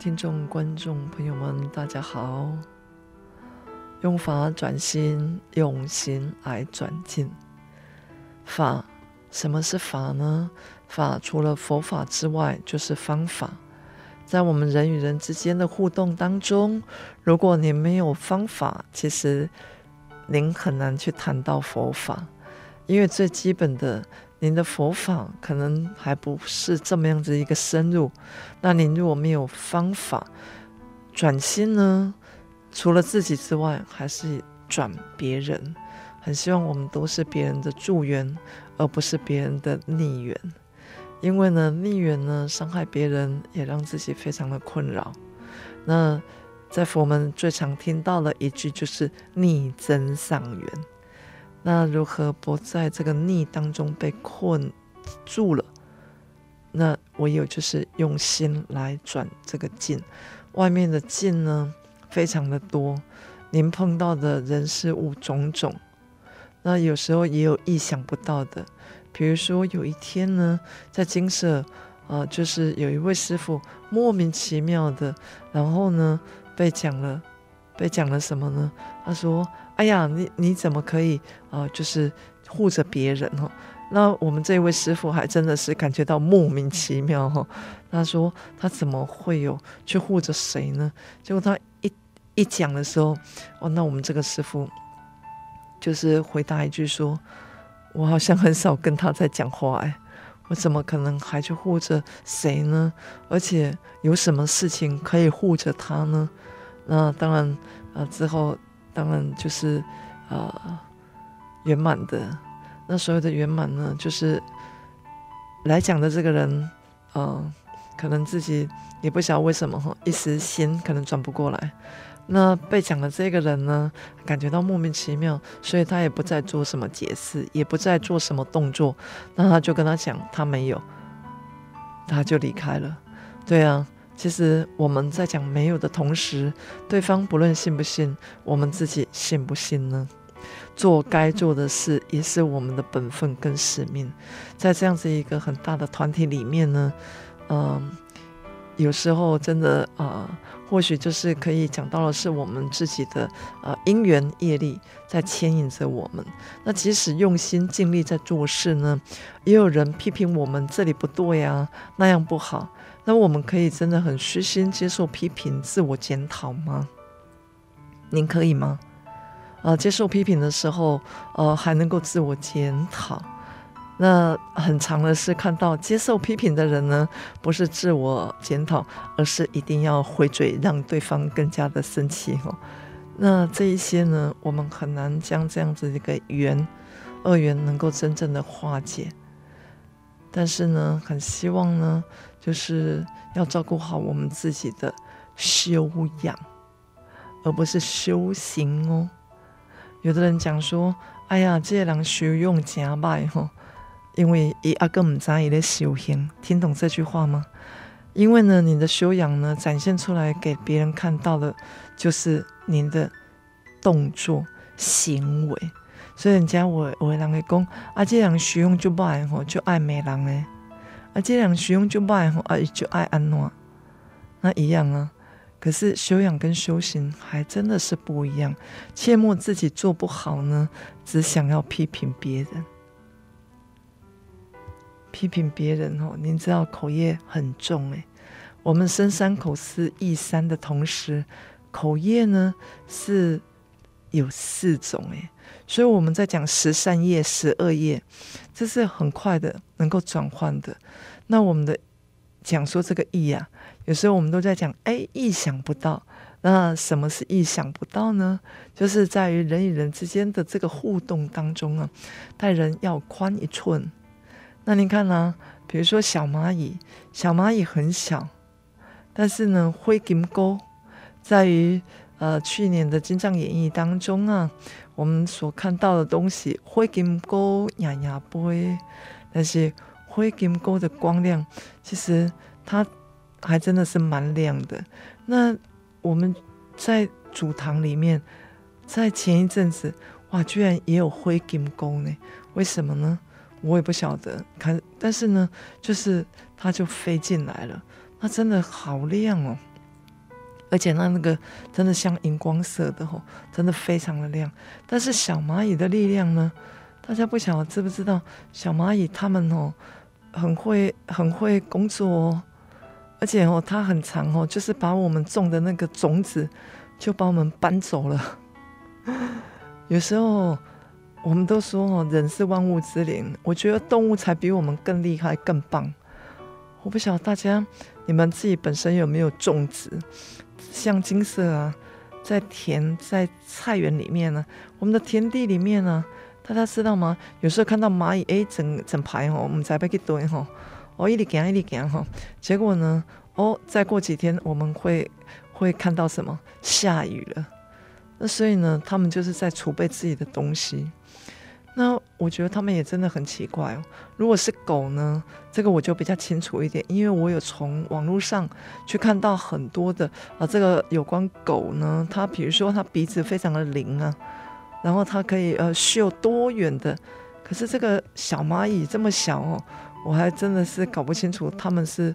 听众、观众朋友们，大家好！用法转心，用心来转境。法。什么是法呢？法除了佛法之外，就是方法。在我们人与人之间的互动当中，如果您没有方法，其实您很难去谈到佛法，因为最基本的，您的佛法可能还不是这么样子一个深入。那您如果没有方法转心呢？除了自己之外，还是转别人。很希望我们都是别人的助缘。而不是别人的逆缘，因为呢，逆缘呢伤害别人，也让自己非常的困扰。那在佛门最常听到的一句就是“逆增上缘”。那如何不在这个逆当中被困住了？那唯有就是用心来转这个境。外面的境呢，非常的多，您碰到的人事物种种。那有时候也有意想不到的，比如说有一天呢，在精舍，呃，就是有一位师傅莫名其妙的，然后呢被讲了，被讲了什么呢？他说：“哎呀，你你怎么可以啊、就是护着别人哦？”那我们这位师傅还真的是感觉到莫名其妙哈。他说：“他怎么会有去护着谁呢？”结果他一一讲的时候，哦，那我们这个师傅。就是回答一句说：“我好像很少跟他在讲话哎，我怎么可能还去护着谁呢？而且有什么事情可以护着他呢？那当然，啊，之后当然就是啊圆满的。那所有的圆满呢，就是来讲的这个人，啊，可能自己也不晓得为什么哈，一时心可能转不过来。”那被讲的这个人呢，感觉到莫名其妙，所以他也不再做什么解释，也不再做什么动作。那他就跟他讲，他没有，他就离开了。对啊，其实我们在讲没有的同时，对方不论信不信，我们自己信不信呢？做该做的事也是我们的本分跟使命。在这样子一个很大的团体里面呢，嗯、有时候真的啊。或许就是可以讲到的是我们自己的呃因缘业力在牵引着我们。那即使用心尽力在做事呢，也有人批评我们这里不对啊，那样不好。那我们可以真的很虚心接受批评，自我检讨吗？您可以吗？呃，接受批评的时候，呃，还能够自我检讨。那很长的是看到接受批评的人呢，不是自我检讨，而是一定要回嘴，让对方更加的生气哦。那这一些呢，我们很难将这样子一个缘恶缘能够真正的化解。但是呢，很希望呢，就是要照顾好我们自己的修养，而不是修行哦。有的人讲说：“哎呀，这些人修养真歹吼。”因为伊阿哥唔知伊咧修行，听懂这句话吗？因为呢，你的修养呢，展现出来给别人看到的，就是您的动作行为。所以人家我我人会讲，啊，这人修用就歹吼，就爱美人诶。啊，这人修养就歹吼，啊，就爱安诺？那一样啊。可是修养跟修行还真的是不一样。切莫自己做不好呢，只想要批评别人。批评别人哦，您知道口业很重诶。我们身三口四意三的同时，口业呢是有四种诶，所以我们在讲十三业、十二业，这是很快的能够转换的。那我们的讲说这个意啊，有时候我们都在讲，哎，意想不到。那什么是意想不到呢？就是在于人与人之间的这个互动当中啊，待人要宽一寸。那您看呢、比如说小蚂蚁，小蚂蚁很小，但是呢，灰金钩在于呃去年的《金藏演义》当中啊，我们所看到的东西，灰金钩呀呀杯，但是灰金钩的光亮，其实它还真的是蛮亮的。那我们在主堂里面，在前一阵子，哇，居然也有灰金钩呢？为什么呢？我也不晓得。看，但是呢，就是它就飞进来了，那真的好亮哦，而且那那个真的像荧光色的哦，真的非常的亮。但是小蚂蚁的力量呢？大家不晓得知不知道？小蚂蚁它们哦，很会很会工作哦。而且哦，它很长哦，就是把我们种的那个种子，就把我们搬走了。有时候我们都说哦，人是万物之灵，我觉得动物才比我们更厉害、更棒。我不晓得大家，你们自己本身有没有种植？像金色啊，在田、在菜园里面呢，我们的田地里面呢，大家知道吗？有时候看到蚂蚁，哎，整整排哦，我们在被给堆哈。哦，一里行一里行哈，结果呢？哦，再过几天我们会会看到什么？下雨了。那所以呢，他们就是在储备自己的东西。那我觉得他们也真的很奇怪哦。如果是狗呢，这个我就比较清楚一点，因为我有从网络上去看到很多的啊，这个有关狗呢，它比如说它鼻子非常的灵啊，然后它可以呃嗅多远的。可是这个小蚂蚁这么小哦。我还真的是搞不清楚，他们是，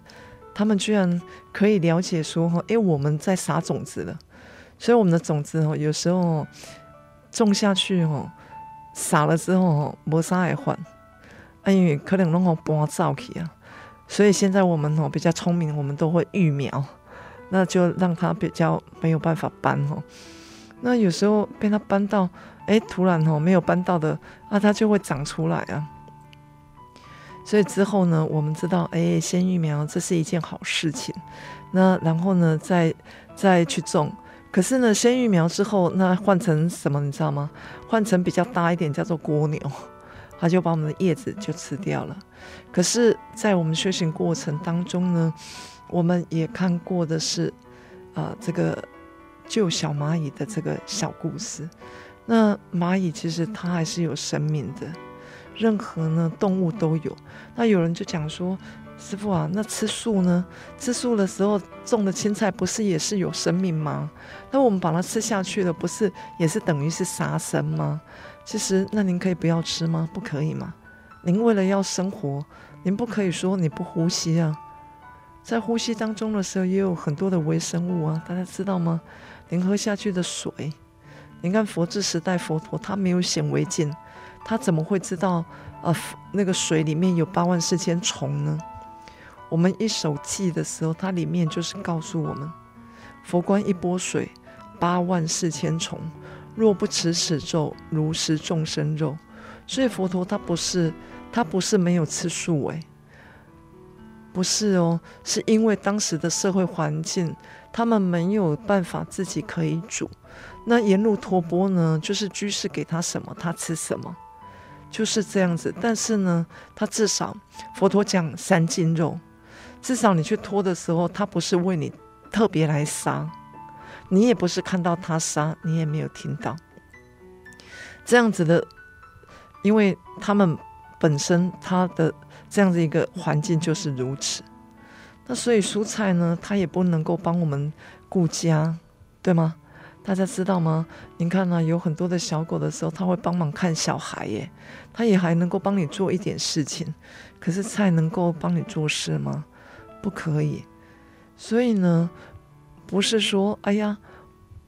他们居然可以了解说哈，哎，我们在撒种子了，所以我们的种子哦，有时候种下去哦，撒了之后哦，没啥爱还，因为可能弄个搬走去啊，所以现在我们哦比较聪明，我们都会育苗，那就让它比较没有办法搬哦，那有时候被它搬到，哎，突然哦没有搬到的，那它就会长出来啊。所以之后呢，我们知道，哎，先育苗，这是一件好事情。那然后呢，再再去种。可是呢，先育苗之后，那换成什么，你知道吗？换成比较大一点，叫做蜗牛，它就把我们的叶子就吃掉了。可是，在我们修行过程当中呢，我们也看过的是，啊、呃，这个救小蚂蚁的这个小故事。那蚂蚁其实它还是有生命的。任何呢动物都有，那有人就讲说，师傅啊，那吃素呢？吃素的时候种的青菜不是也是有生命吗？那我们把它吃下去了，不是也是等于是杀生吗？其实那您可以不要吃吗？不可以吗？您为了要生活，您不可以说你不呼吸啊，在呼吸当中的时候也有很多的微生物啊，大家知道吗？您喝下去的水，您看佛治时代佛陀他没有显微镜。他怎么会知道，呃，那个水里面有八万四千虫呢？我们一手记的时候，它里面就是告诉我们：佛观一波水，八万四千重。若不持此咒，如食众生肉。所以佛陀他不是，他不是没有吃素诶，不是哦，是因为当时的社会环境，他们没有办法自己可以煮。那沿路托钵呢，就是居士给他什么，他吃什么。就是这样子，但是呢，他至少佛陀讲三斤肉，至少你去拖的时候，他不是为你特别来杀，你也不是看到他杀，你也没有听到这样子的，因为他们本身他的这样子一个环境就是如此，那所以蔬菜呢，它也不能够帮我们顾家，对吗？大家知道吗？您看呢、有很多的小狗的时候，它会帮忙看小孩耶，它也还能够帮你做一点事情。可是菜能够帮你做事吗？不可以。所以呢，不是说，哎呀，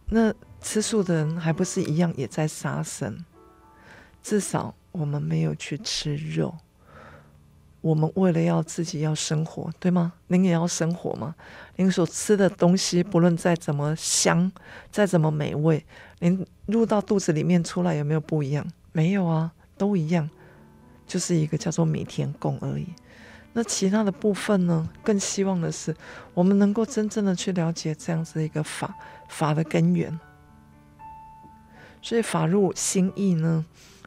那吃素的人还不是一样也在杀生？至少我们没有去吃肉。我们为了要自己要生活，对吗？您也要生活吗？您所吃的东西，不论再怎么香，再怎么美味，您入到肚子里面出来有没有不一样？没有啊，都一样，就是一个叫做米田共而已。那其他的部分呢？更希望的是，我们能够真正的去了解这样子的一个法，法的根源。所以法入心意呢，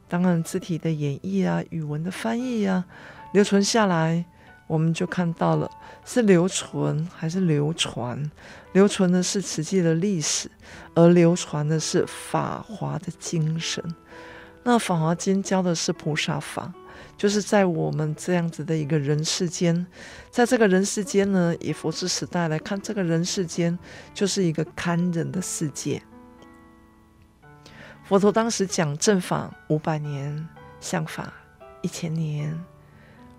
当然字体的演绎啊，语文的翻译啊，留存下来，我们就看到了是留存还是流传？留存的是实际的历史，而流传的是法华的精神。那法华经教的是菩萨法。就是在我们这样子的一个人世间，在这个人世间呢，以佛之时代来看，这个人世间就是一个堪忍的世界。佛陀当时讲正法五百年，相法一千年，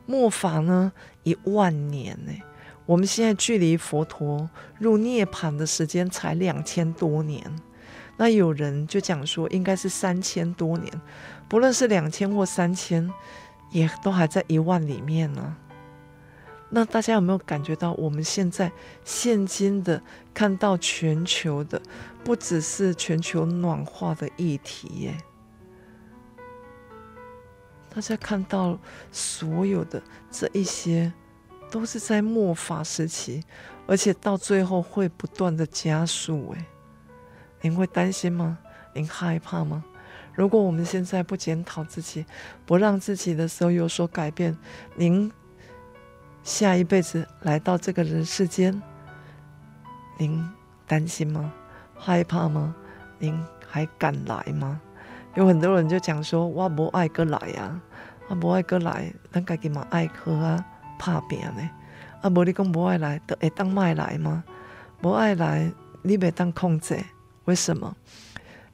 末法呢一万年呢。我们现在距离佛陀入涅槃的时间才两千多年，那有人就讲说应该是三千多年，不论是两千或三千。也都还在一万里面呢。那大家有没有感觉到，我们现在现今的看到全球的，不只是全球暖化的议题耶？大家看到所有的这一些，都是在末法时期，而且到最后会不断的加速。哎，您会担心吗？您害怕吗？如果我们现在不检讨自己，不让自己的时候有所改变，您下一辈子来到这个人世间，您担心吗？害怕吗？您还敢来吗？有很多人就讲说：“我不爱过来呀，啊，不爱过来，咱家己嘛爱喝啊，怕病呢。啊，无你讲不爱来，都会当麦来吗？不爱来，你别当控制，为什么？”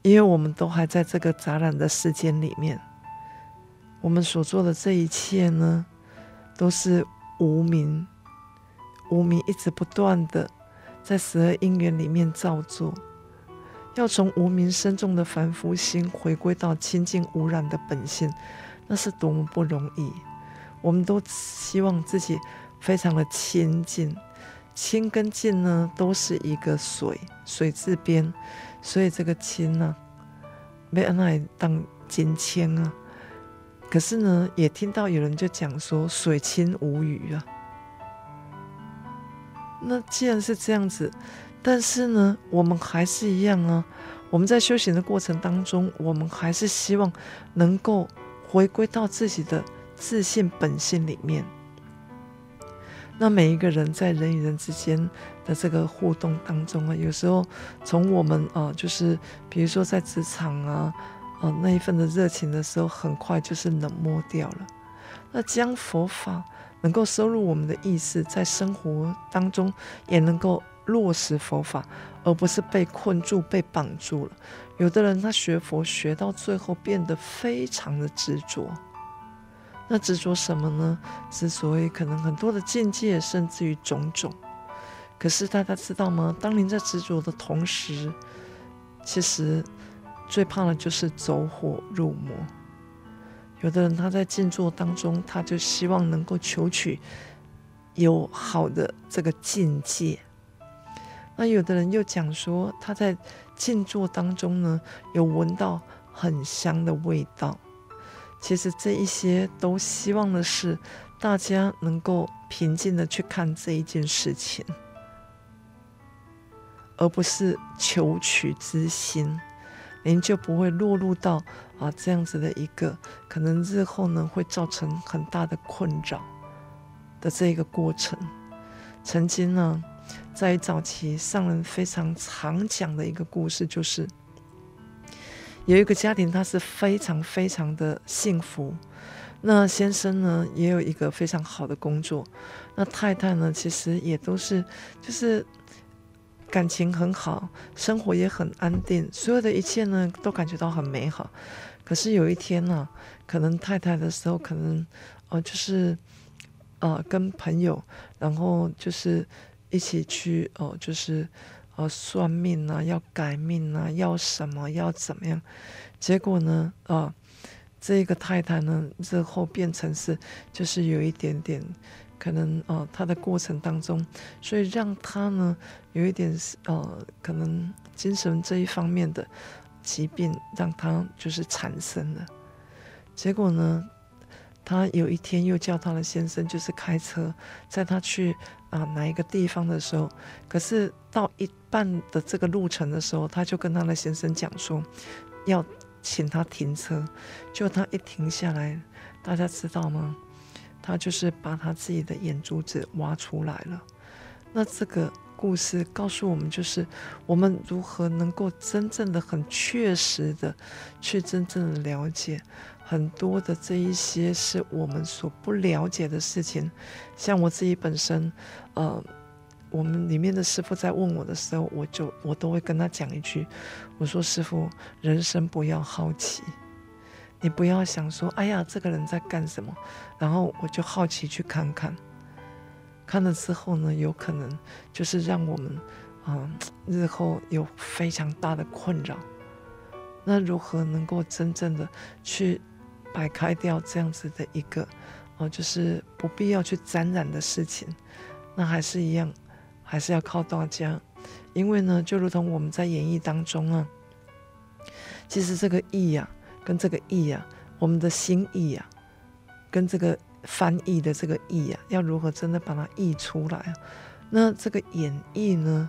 因为我们都还在这个杂染的世间里面，我们所做的这一切呢，都是无明，无明一直不断的在十二因缘里面造作，要从无明深重的凡夫心回归到清净无染的本性，那是多么不容易。我们都希望自己非常的清净，清跟净呢，都是一个水，水字边。所以这个清呢，没按来当金签啊。可是呢，也听到有人就讲说水清无鱼啊。那既然是这样子，但是呢，我们还是一样啊。我们在修行的过程当中，我们还是希望能够回归到自己的自信本性里面。那每一个人在人与人之间的这个互动当中啊，有时候从我们啊，就是比如说在职场啊，啊那一份的热情的时候，很快就是冷漠掉了。那将佛法能够收入我们的意识，在生活当中也能够落实佛法，而不是被困住、被绑住了。有的人他学佛学到最后变得非常的执着。那执着什么呢？之所以可能很多的境界，甚至于种种。可是大家知道吗？当您在执着的同时，其实最怕的就是走火入魔。有的人他在静坐当中，他就希望能够求取有好的这个境界。那有的人又讲说，他在静坐当中呢，有闻到很香的味道。其实这一些都希望的是大家能够平静的去看这一件事情，而不是求取之心，您就不会落入到啊这样子的一个可能日后呢会造成很大的困扰的这个过程。曾经呢，在早期上人非常常讲的一个故事就是。有一个家庭，他是非常非常的幸福。那先生呢，也有一个非常好的工作。那太太呢，其实也都是，就是感情很好，生活也很安定，所有的一切呢，都感觉到很美好。可是有一天呢、可能太太的时候，可能呃，就是呃，跟朋友，然后就是一起去哦、呃，就是。呃，算命啊，要改命啊，要什么，要怎么样？结果呢？啊、呃，这个太太呢，日后变成是就是有一点点可能呃，他的过程当中，所以让他呢有一点呃，可能精神这一方面的疾病，让他就是产生了。结果呢，她有一天又叫她的先生，就是开车载他去啊、哪一个地方的时候，可是到一半的这个路程的时候，她就跟她的先生讲说要。请他停车，就他一停下来，大家知道吗？他就是把他自己的眼珠子挖出来了。那这个故事告诉我们，就是我们如何能够真正的、很确实的去真正的了解很多的这一些是我们所不了解的事情。像我自己本身，呃。我们里面的师傅在问我的时候，我就我都会跟他讲一句，我说师傅，人生不要好奇，你不要想说，哎呀，这个人在干什么，然后我就好奇去看看，看了之后呢，有可能就是让我们，嗯，日后有非常大的困扰。那如何能够真正的去摆开掉这样子的一个，哦，就是不必要去沾染的事情，那还是一样。还是要靠大家，因为呢，就如同我们在演绎当中啊，其实这个意呀、啊，跟这个意、啊，我们的心意、啊，跟这个翻译的这个意、啊，要如何真的把它译出来啊？那这个演绎呢，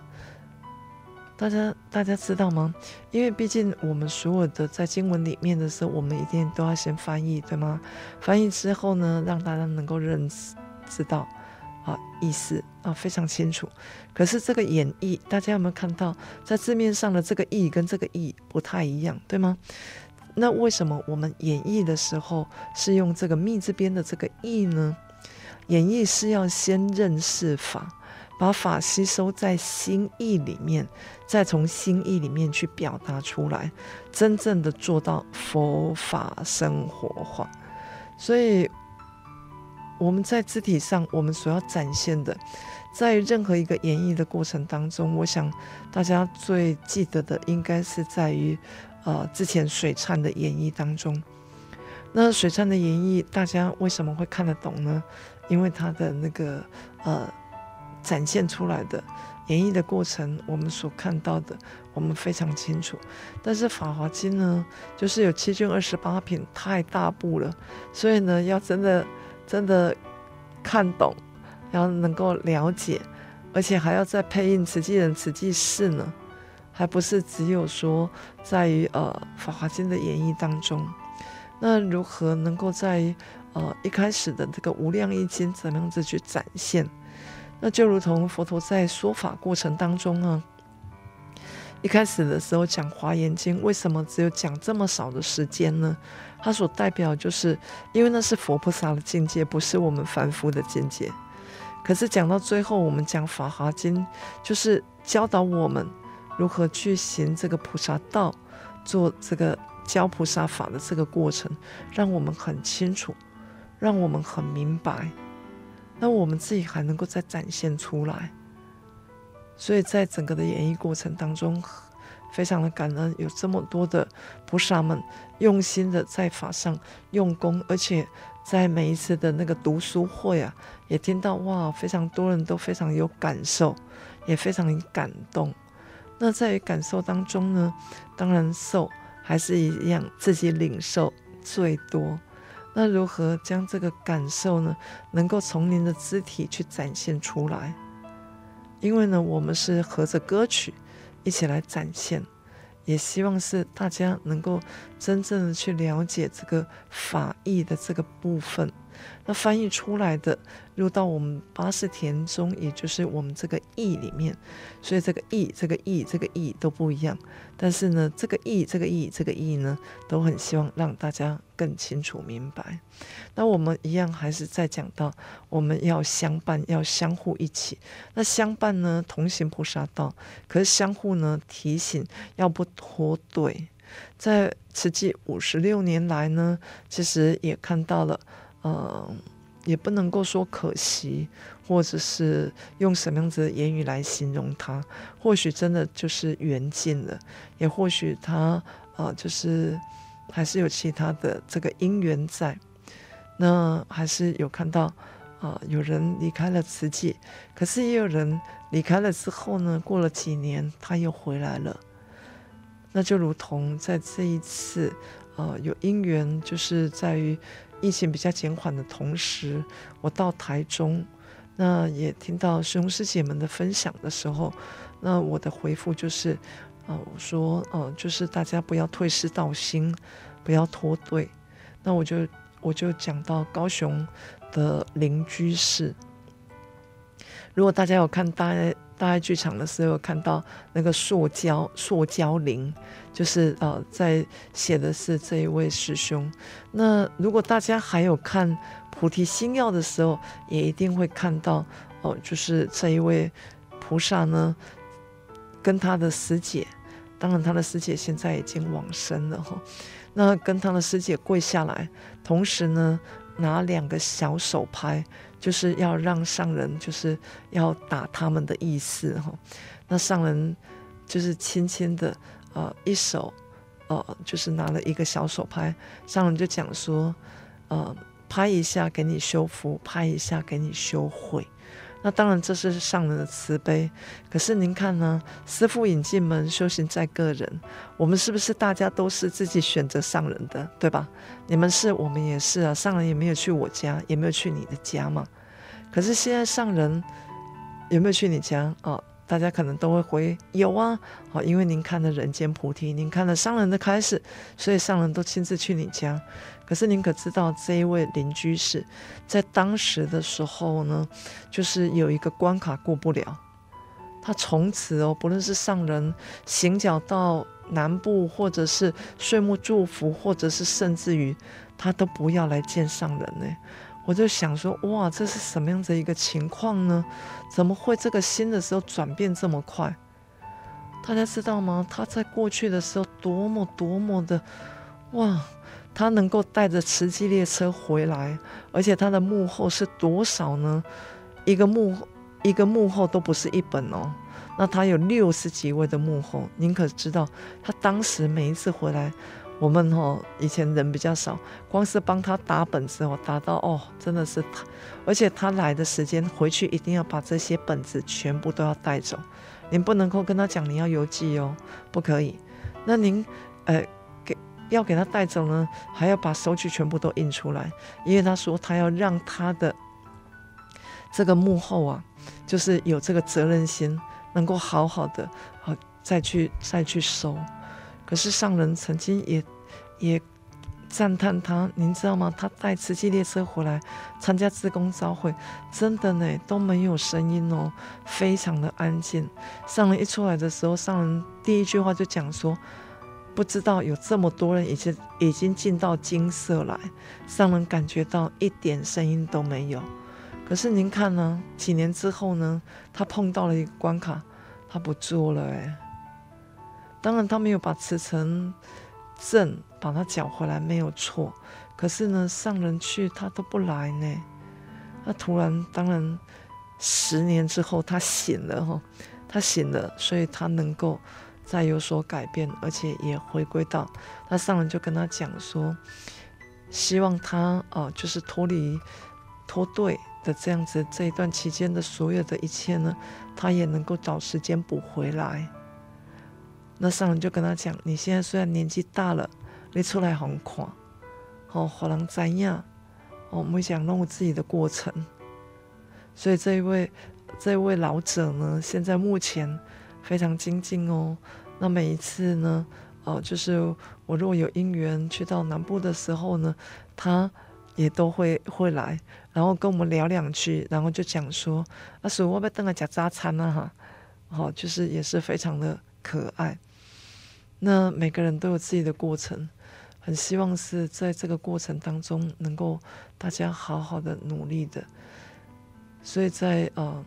大家大家知道吗？因为毕竟我们所有的在经文里面的时候，我们一定都要先翻译，对吗？翻译之后呢，让大家能够认识知道。啊，意思啊非常清楚，可是这个演绎，大家有没有看到，在字面上的这个意跟这个意不太一样，对吗？那为什么我们演绎的时候是用这个密字边的这个意呢？演绎是要先认识法，把法吸收在心意里面，再从心意里面去表达出来，真正的做到佛法生活化，所以。我们在肢体上，我们所要展现的，在任何一个演绎的过程当中，我想大家最记得的，应该是在于，呃，之前水忏的演绎当中。那水忏的演绎，大家为什么会看得懂呢？因为他的那个呃展现出来的演绎的过程，我们所看到的，我们非常清楚。但是《法华经》呢，就是有七卷二十八品，太大部了，所以呢，要真的。真的看懂，然后能够了解，而且还要再配印慈济人、慈济事呢，还不是只有说在于呃《法华经》的演绎当中。那如何能够在呃一开始的这个无量义经怎么样子去展现？那就如同佛陀在说法过程当中呢，一开始的时候讲《华严经》，为什么只有讲这么少的时间呢？它所代表就是，因为那是佛菩萨的境界，不是我们凡夫的境界。可是讲到最后，我们讲《法华经》，就是教导我们如何去行这个菩萨道，做这个教菩萨法的这个过程，让我们很清楚，让我们很明白。那我们自己还能够再展现出来。所以在整个的演绎过程当中。非常的感恩，有这么多的菩萨们用心的在法上用功，而且在每一次的那个读书会啊，也听到哇，非常多人都非常有感受，也非常感动。那在于感受当中呢，当然受还是一样，自己领受最多。那如何将这个感受呢，能够从您的肢体去展现出来？因为呢，我们是合着歌曲。一起来展现，也希望是大家能够真正的去了解这个法义的这个部分。那翻译出来的入到我们八识田中，也就是我们这个义里面，所以这个义、这个义、这个义都不一样。但是呢，这个义、这个义、这个义呢，都很希望让大家更清楚明白。那我们一样还是在讲到，我们要相伴，要相互一起。那相伴呢，同行菩萨道；可是相互呢，提醒要不脱队。在慈济五十六年来呢，其实也看到了。嗯，也不能够说可惜，或者是用什么样子的言语来形容他。或许真的就是缘尽了，也或许他呃，就是还是有其他的这个因缘在。那还是有看到啊、有人离开了慈济，可是也有人离开了之后呢，过了几年他又回来了。那就如同在这一次，呃，有因缘，就是在于疫情比较减缓的同时，我到台中，那也听到师兄师姐们的分享的时候，那我的回复就是，啊、我说，呃，就是大家不要退失道心，不要脱队。那我就我就讲到高雄的邻居士，如果大家有看大家。大爱剧场的时候，看到那个塑胶塑胶灵，就是呃，在写的是这一位师兄。那如果大家还有看《菩提心要》的时候，也一定会看到哦、就是这一位菩萨呢，跟他的师姐，当然他的师姐现在已经往生了哈。那跟他的师姐跪下来，同时呢，拿两个小手拍。就是要让上人，就是要打他们的意思哈。那上人就是轻轻的，呃，一手，呃，就是拿了一个小手拍，上人就讲说，呃，拍一下给你修福，拍一下给你修慧。那当然这是上人的慈悲。可是您看呢，师父引进门，修行在个人。我们是不是大家都是自己选择上人的，对吧？你们是，我们也是啊。上人也没有去我家，也没有去你的家嘛。可是现在上人有没有去你家？哦，大家可能都会回有啊。哦，因为您看了《人间菩提》，您看了上人的开始，所以上人都亲自去你家。可是您可知道，这一位邻居士在当时的时候呢，就是有一个关卡过不了，他从此哦，不论是上人行脚到南部，或者是岁末祝福，或者是甚至于他都不要来见上人呢。我就想说，哇，这是什么样子一个情况呢？怎么会这个心的时候转变这么快？大家知道吗？他在过去的时候多么多么的，哇，他能够带着慈济列车回来，而且他的幕后是多少呢？一个幕一个幕后都不是一本哦，那他有六十几位的幕后，您可知道？他当时每一次回来。我们哦，以前人比较少，光是帮他打本子哦，打到哦，真的是，而且他来的时间回去一定要把这些本子全部都要带走，您不能够跟他讲你要邮寄哦，不可以。那您呃要给他带走呢，还要把收据全部都印出来，因为他说他要让他的这个幕后啊，就是有这个责任心，能够好好的好再去再去收。可是上人曾经也也赞叹他，您知道吗？他带慈济列车回来参加自工朝会，真的呢都没有声音哦，非常的安静。上人一出来的时候，上人第一句话就讲说：“不知道有这么多人已经已经进到金色来。”上人感觉到一点声音都没有。可是您看呢？几年之后呢？他碰到了一个关卡，他不做了哎。当然，他没有把慈诚证把他缴回来，没有错。可是呢，上人去他都不来呢。那突然，当然，十年之后他醒了哈，他醒了，所以他能够再有所改变，而且也回归到那上人就跟他讲说，希望他哦，就是脱离脱队的这样子，这一段期间的所有的一切呢，他也能够找时间补回来。那上人就跟他讲：“你现在虽然年纪大了，你出来很看，好，好人怎样？哦，没想弄自己的过程。所以这一位这一位老者呢，现在目前非常精进哦。那每一次呢，哦，就是我若有姻缘去到南部的时候呢，他也都会会来，然后跟我们聊两句，然后就讲说：啊，所以我要等个吃早餐啊，哈，好，就是也是非常的可爱。”那每个人都有自己的过程，很希望是在这个过程当中能够大家好好的努力的。所以在呃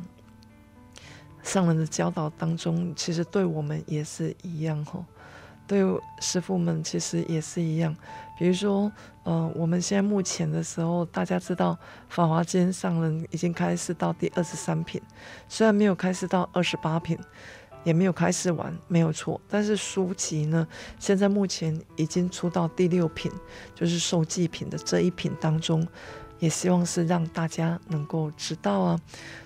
上人的教导当中，其实对我们也是一样吼，对师父们其实也是一样。比如说呃我们现在目前的时候，大家知道《法华经》上人已经开始到第二十三品，虽然没有开始到二十八品。也没有开始完，没有错。但是书籍呢，现在目前已经出到第六品，就是受祭品的这一品当中，也希望是让大家能够知道啊。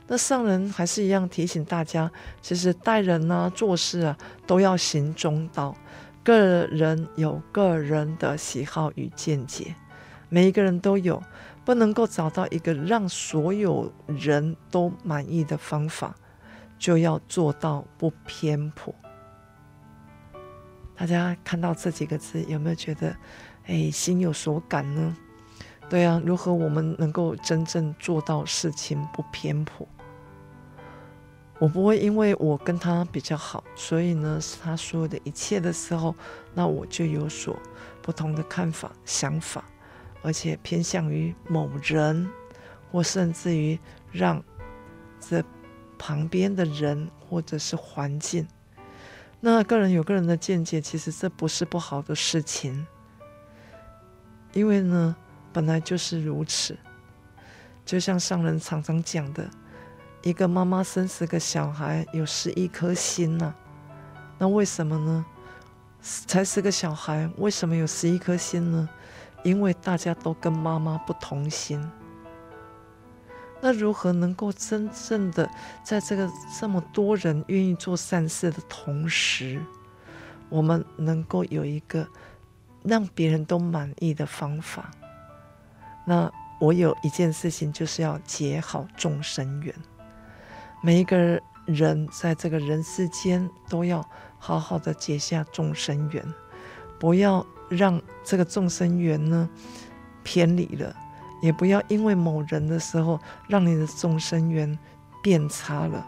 那上人还是一样提醒大家，其实待人啊、做事啊，都要行中道。个人有个人的喜好与见解，每一个人都有，不能够找到一个让所有人都满意的方法。就要做到不偏颇。大家看到这几个字，有没有觉得，哎，心有所感呢？对啊，如何我们能够真正做到事情不偏颇？我不会因为我跟他比较好，所以呢，是他所有的一切的时候，那我就有所不同的看法、想法，而且偏向于某人，或甚至于让这。旁边的人或者是环境，那个人有个人的见解，其实这不是不好的事情，因为呢，本来就是如此。就像上人常常讲的，一个妈妈生十个小孩，有十一颗心呐、啊。那为什么呢？才十个小孩，为什么有十一颗心呢？因为大家都跟妈妈不同心。那如何能够真正的在这个这么多人愿意做善事的同时，我们能够有一个让别人都满意的方法？那我有一件事情，就是要结好众生缘。每一个人在这个人世间都要好好的结下众生缘，不要让这个众生缘呢偏离了。也不要因为某人的时候，让你的众生缘变差了；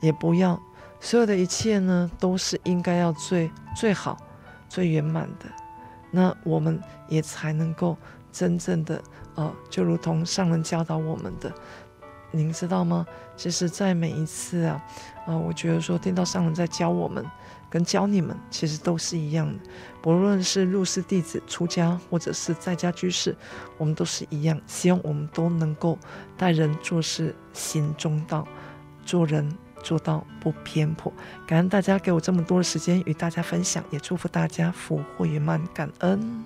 也不要所有的一切呢，都是应该要最最好、最圆满的。那我们也才能够真正的，呃，就如同上人教导我们的。您知道吗？其实，在每一次啊，啊、我觉得说听到上人在教我们，跟教你们，其实都是一样的。不论是入室弟子、出家，或者是在家居士，我们都是一样。希望我们都能够待人做事行中道，做人做到不偏颇。感恩大家给我这么多的时间与大家分享，也祝福大家福慧圆满，感恩。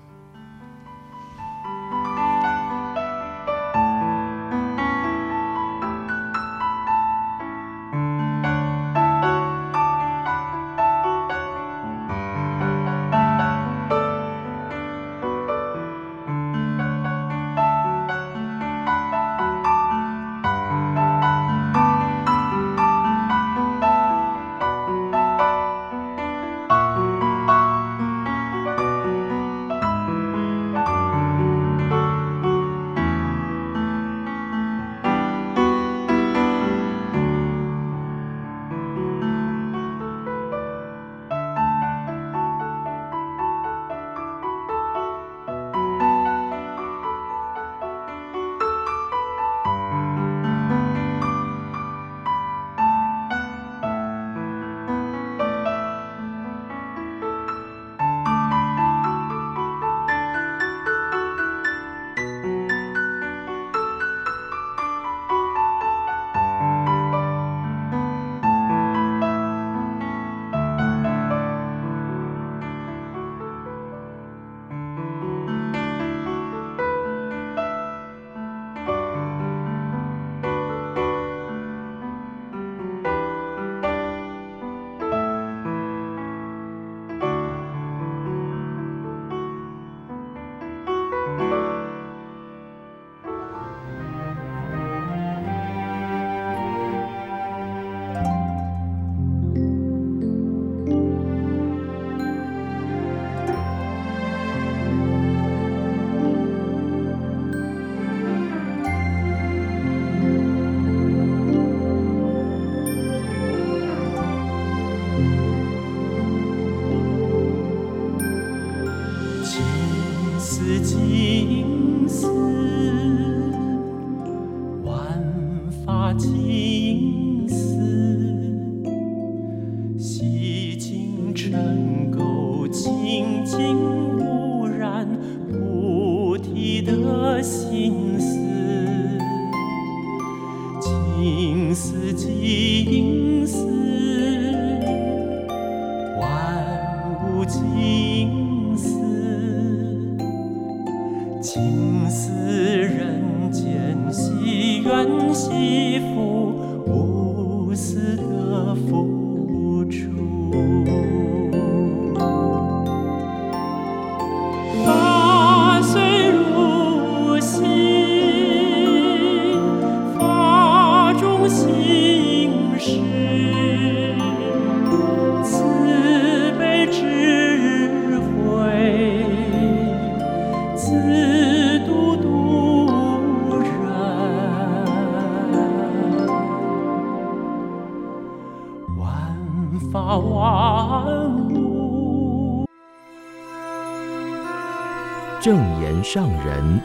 上人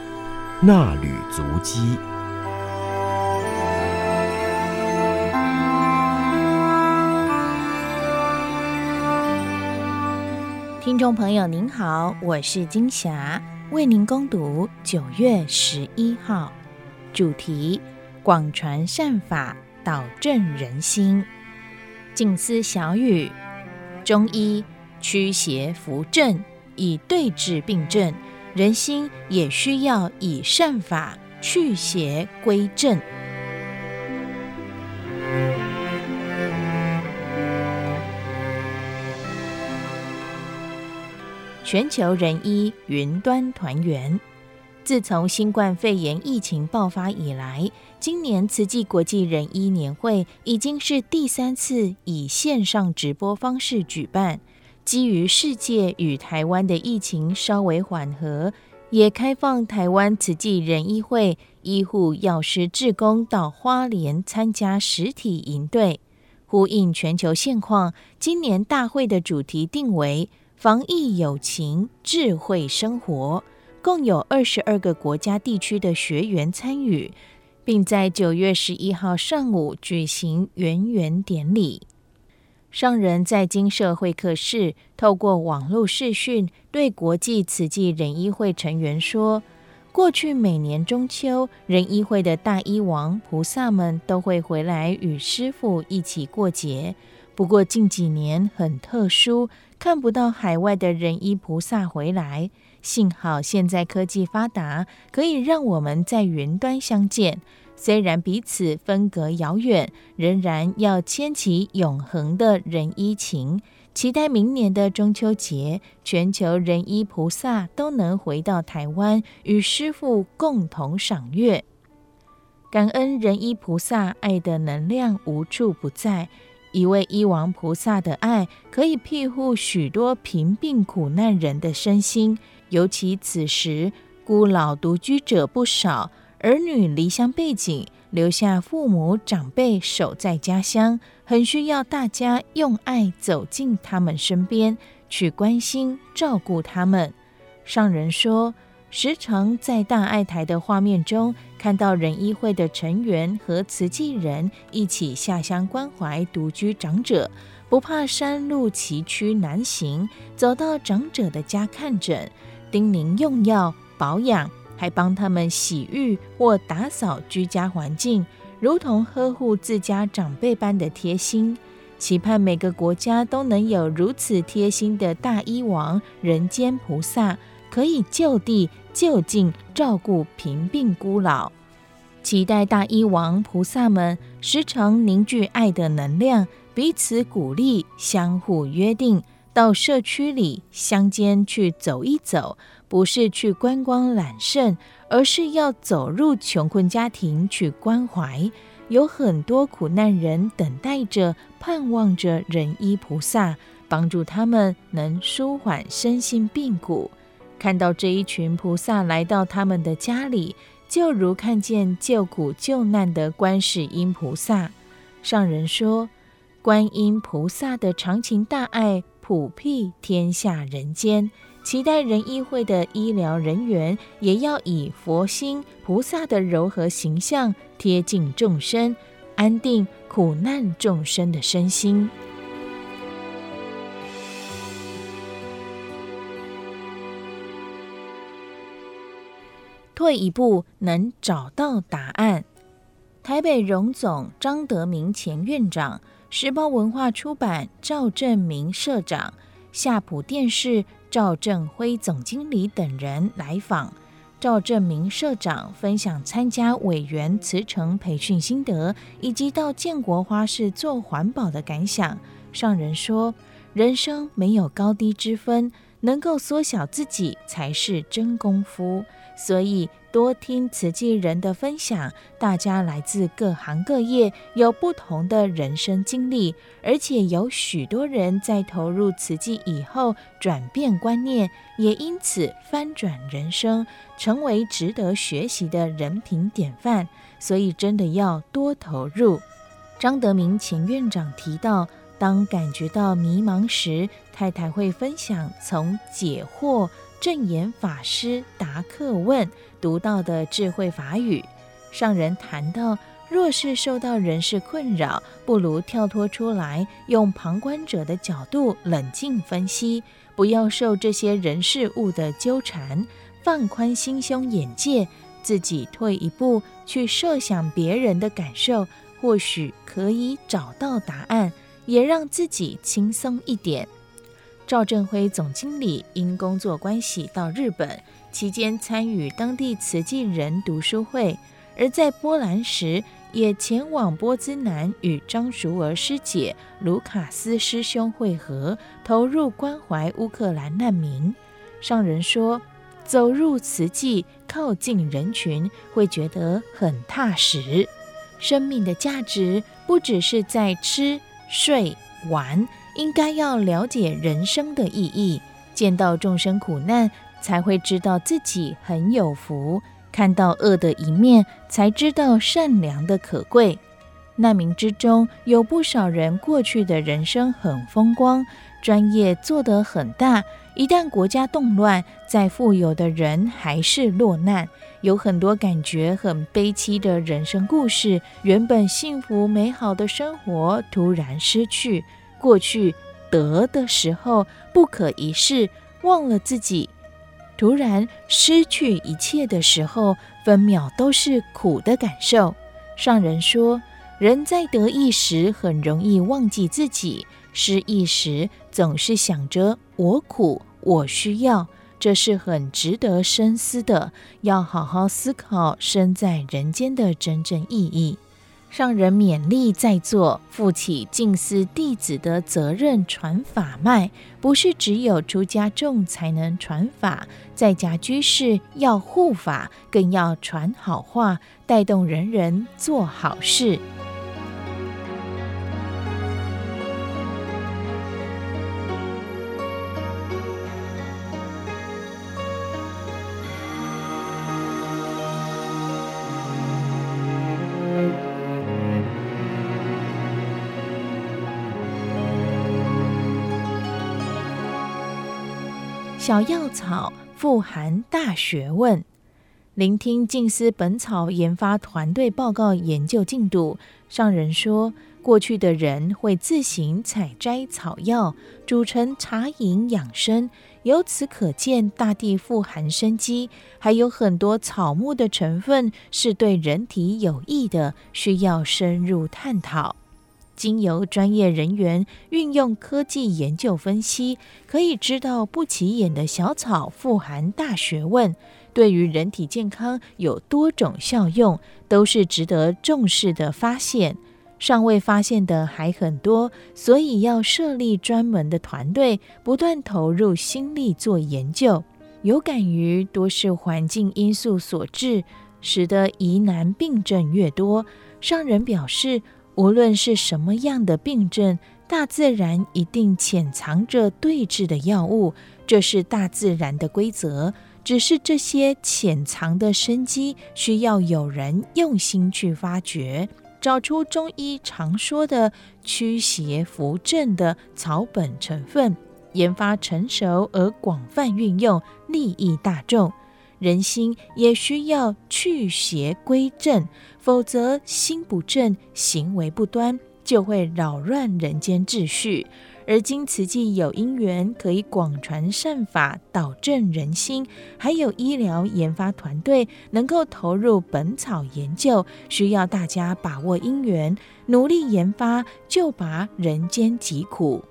那履足迹。听众朋友您好，我是金霞，为您恭读九月十一号，主题：广传善法，导正人心。静思小语：中医驱邪扶正，以对治病症；人心也需要以善法去邪归正。全球人医云端团圆。自从新冠肺炎疫情爆发以来，今年慈济国际人医年会已经是第三次以线上直播方式举办。基于世界与台湾的疫情稍微缓和，也开放台湾慈济人医会医护药师志工到花莲参加实体营队，呼应全球现况。今年大会的主题定为。防疫友情，智慧生活，共有二十二个国家地区的学员参与，并在九月十一号上午举行圆圆典礼。上人在精舍会客室透过网络视讯对国际慈济人医会成员说：“过去每年中秋，人医会的大医王菩萨们都会回来与师父一起过节。不过近几年很特殊。”看不到海外的人医菩萨回来，幸好现在科技发达，可以让我们在云端相见。虽然彼此分隔遥远，仍然要牵起永恒的人医情。期待明年的中秋节，全球人医菩萨都能回到台湾，与师父共同赏月。感恩人医菩萨爱的能量无处不在。一位医王菩萨的爱，可以庇护许多贫病苦难人的身心。尤其此时孤老独居者不少，儿女离乡背井，留下父母长辈守在家乡，很需要大家用爱走进他们身边，去关心照顾他们。上人说。时常在大爱台的画面中看到仁医会的成员和慈济人一起下乡关怀独居长者，不怕山路崎岖难行，走到长者的家看诊，叮咛用药保养，还帮他们洗浴或打扫居家环境，如同呵护自家长辈般的贴心。期盼每个国家都能有如此贴心的大医王人间菩萨，可以就地。就近照顾贫病孤老，期待大医王菩萨们时常凝聚爱的能量，彼此鼓励，相互约定，到社区里乡间去走一走，不是去观光揽胜，而是要走入穷困家庭去关怀。有很多苦难人等待着、盼望着人医菩萨帮助他们，能舒缓身心病苦。看到这一群菩萨来到他们的家里，就如看见救苦救难的观世音菩萨。上人说，观音菩萨的长情大爱普庇天下人间，期待人医会的医疗人员也要以佛心菩萨的柔和形象贴近众生，安定苦难众生的身心。退一步，能找到答案。台北荣总张德明前院长、时报文化出版赵正明社长、夏普电视赵振辉总经理等人来访。赵正明社长分享参加委员辞呈培训心得，以及到建国花市做环保的感想。上人说：“人生没有高低之分。”能够缩小自己才是真功夫，所以多听慈济人的分享。大家来自各行各业，有不同的人生经历，而且有许多人在投入慈济以后转变观念，也因此翻转人生，成为值得学习的人品典范。所以真的要多投入。张德明前院长提到。当感觉到迷茫时，太太会分享从解惑证严法师答客问读到的智慧法语。上人谈到，若是受到人事困扰，不如跳脱出来，用旁观者的角度冷静分析，不要受这些人事物的纠缠，放宽心胸眼界，自己退一步去设想别人的感受，或许可以找到答案，也让自己轻松一点。赵振辉总经理因工作关系到日本期间，参与当地慈济人读书会。而在波兰时，也前往波兹南与张淑儿师姐、卢卡斯师兄会合，投入关怀乌克兰难民。上人说，走入慈济，靠近人群，会觉得很踏实。生命的价值不只是在吃、睡、玩，应该要了解人生的意义。见到众生苦难，才会知道自己很有福。看到恶的一面，才知道善良的可贵。难民之中有不少人过去的人生很风光，专业做得很大。一旦国家动乱，再富有的人还是落难。有很多感觉很悲凄的人生故事，原本幸福美好的生活突然失去。过去得的时候不可一世，忘了自己。突然失去一切的时候，分秒都是苦的感受。上人说，人在得意时很容易忘记自己，失意时总是想着我苦，我需要，这是很值得深思的，要好好思考身在人间的真正意义。让人勉励在座，负起近思弟子的责任，传法脉，不是只有出家众才能传法，在家居士要护法，更要传好话，带动人人做好事。小药草富含大学问，聆听静思本草研发团队报告研究进度。上人说，过去的人会自行采摘草药，煮成茶饮养生。由此可见，大地富含生机，还有很多草木的成分是对人体有益的，需要深入探讨。经由专业人员运用科技研究分析，可以知道不起眼的小草富含大学问，对于人体健康有多种效用，都是值得重视的发现。尚未发现的还很多，所以要设立专门的团队，不断投入心力做研究。有感于多是环境因素所致，使得疑难病症越多。上人表示。无论是什么样的病症，大自然一定潜藏着对治的药物，这是大自然的规则。只是这些潜藏的生机，需要有人用心去发掘，找出中医常说的驱邪扶正的草本成分，研发成熟而广泛运用，利益大众。人心也需要去邪归正，否则心不正，行为不端，就会扰乱人间秩序。而今慈济有因缘，可以广传善法，导正人心，还有医疗研发团队能够投入本草研究，需要大家把握因缘，努力研发，救拔人间疾苦。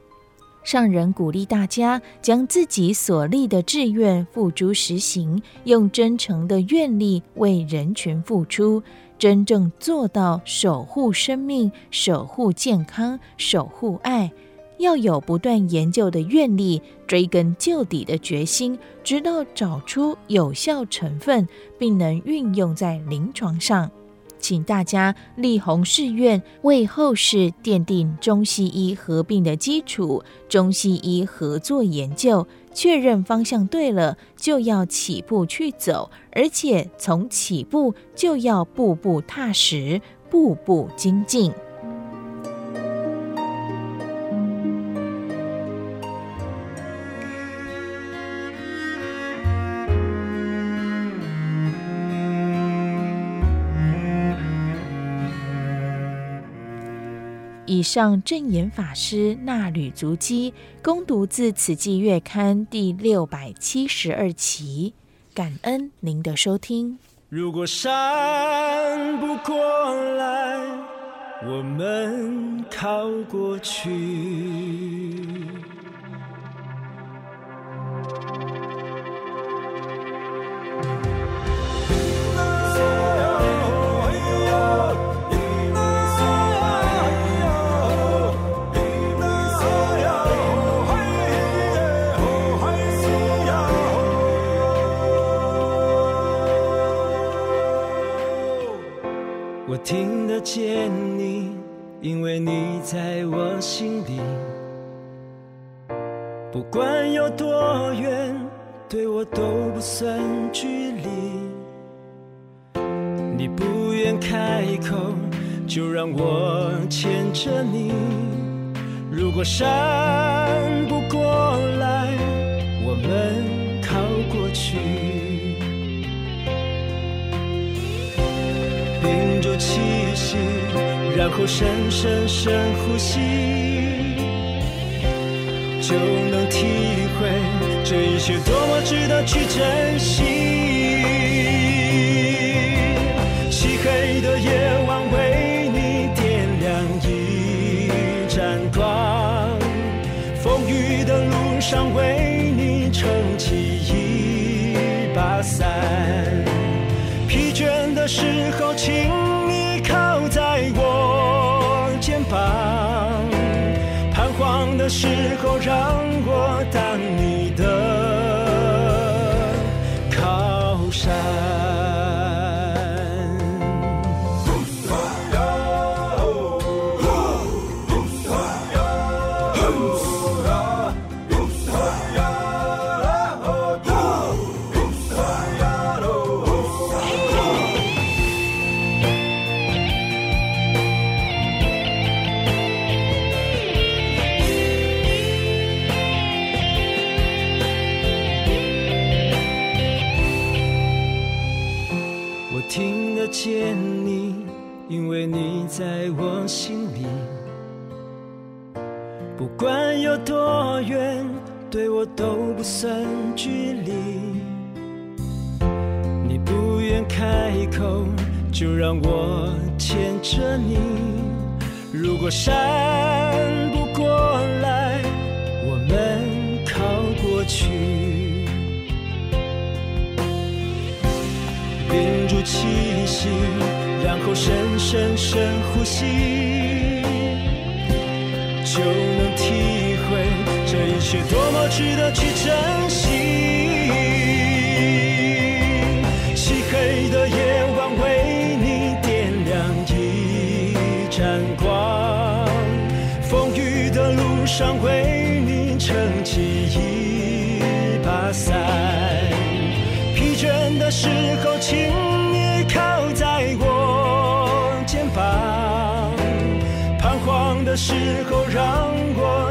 上人鼓励大家将自己所立的志愿付诸实行，用真诚的愿力为人群付出，真正做到守护生命、守护健康、守护爱。要有不断研究的愿力，追根究底的决心，直到找出有效成分，并能运用在临床上。请大家立宏誓愿，为后世奠定中西医合并的基础，中西医合作研究，确认方向对了，就要起步去走，而且从起步就要步步踏实，步步精进。以上正言法师纳履足迹，攻读自《此季月刊》第六百七十二期，感恩您的收听。如果山不过来，我们靠过去。听得见你，因为你在我心里。不管有多远，对我都不算距离。你不愿开口，就让我牵着你。如果山不过来，我们靠过去。气息，然后深深深呼吸，就能体会这一切多么值得去珍惜。漆黑的夜晚为你点亮一盏光，风雨的路上为你撑起一把伞。疲倦的时候，请时候，让都不算距离。你不愿开口，就让我牵着你。如果山不过来，我们靠过去，屏住气息。然后深深深呼吸，就能体会这一切多么值得去珍惜。漆黑的夜晚为你点亮一盏光，风雨的路上为你撑起一把伞。疲倦的时候，请你靠在我肩膀，彷徨。的时候，让我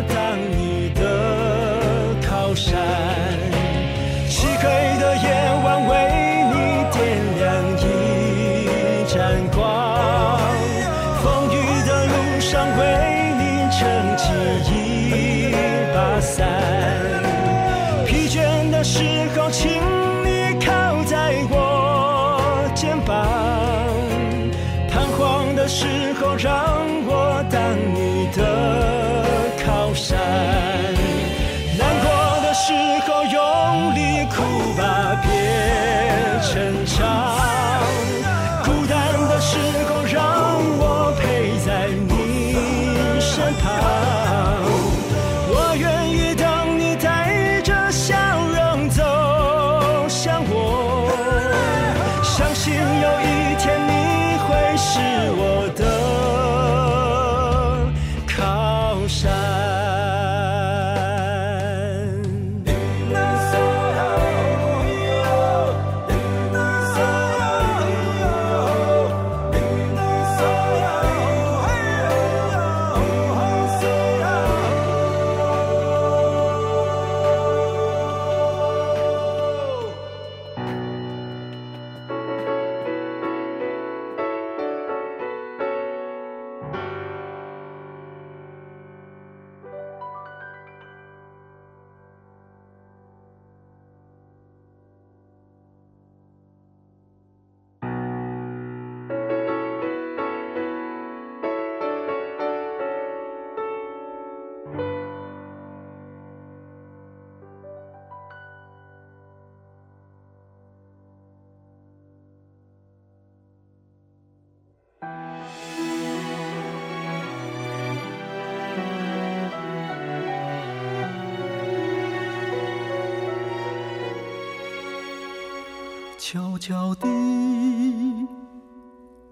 悄悄地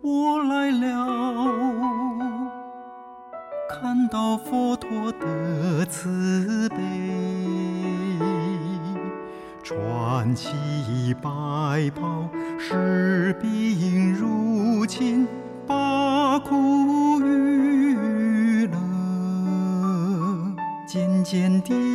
我来了看到佛陀的慈悲穿起白袍释兵入侵把苦与乐渐渐地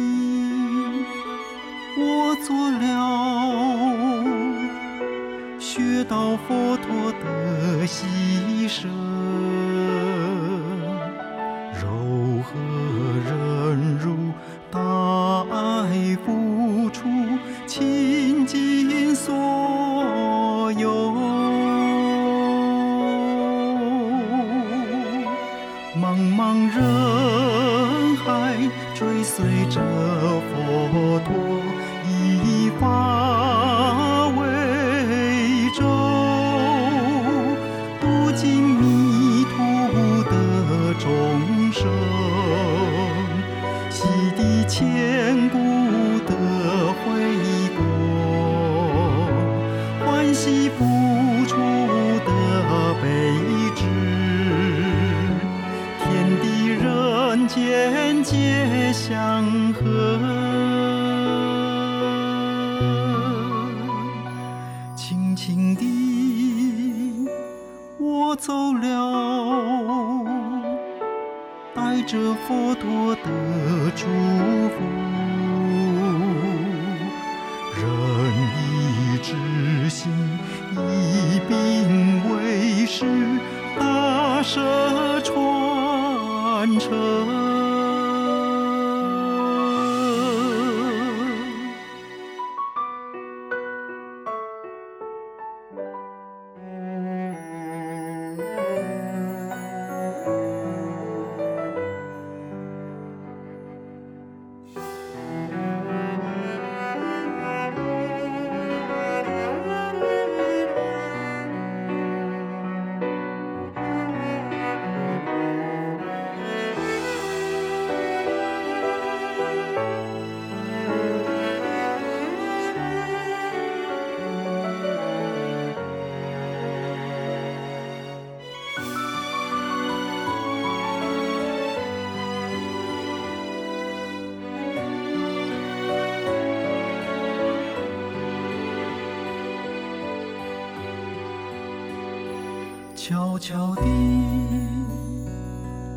悄悄地，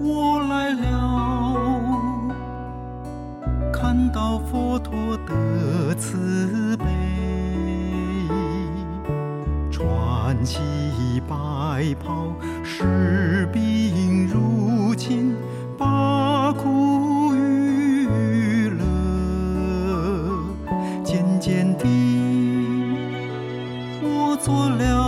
我来了，看到佛陀的慈悲，穿起白袍，士兵入侵，把苦与乐，渐渐地，我做了。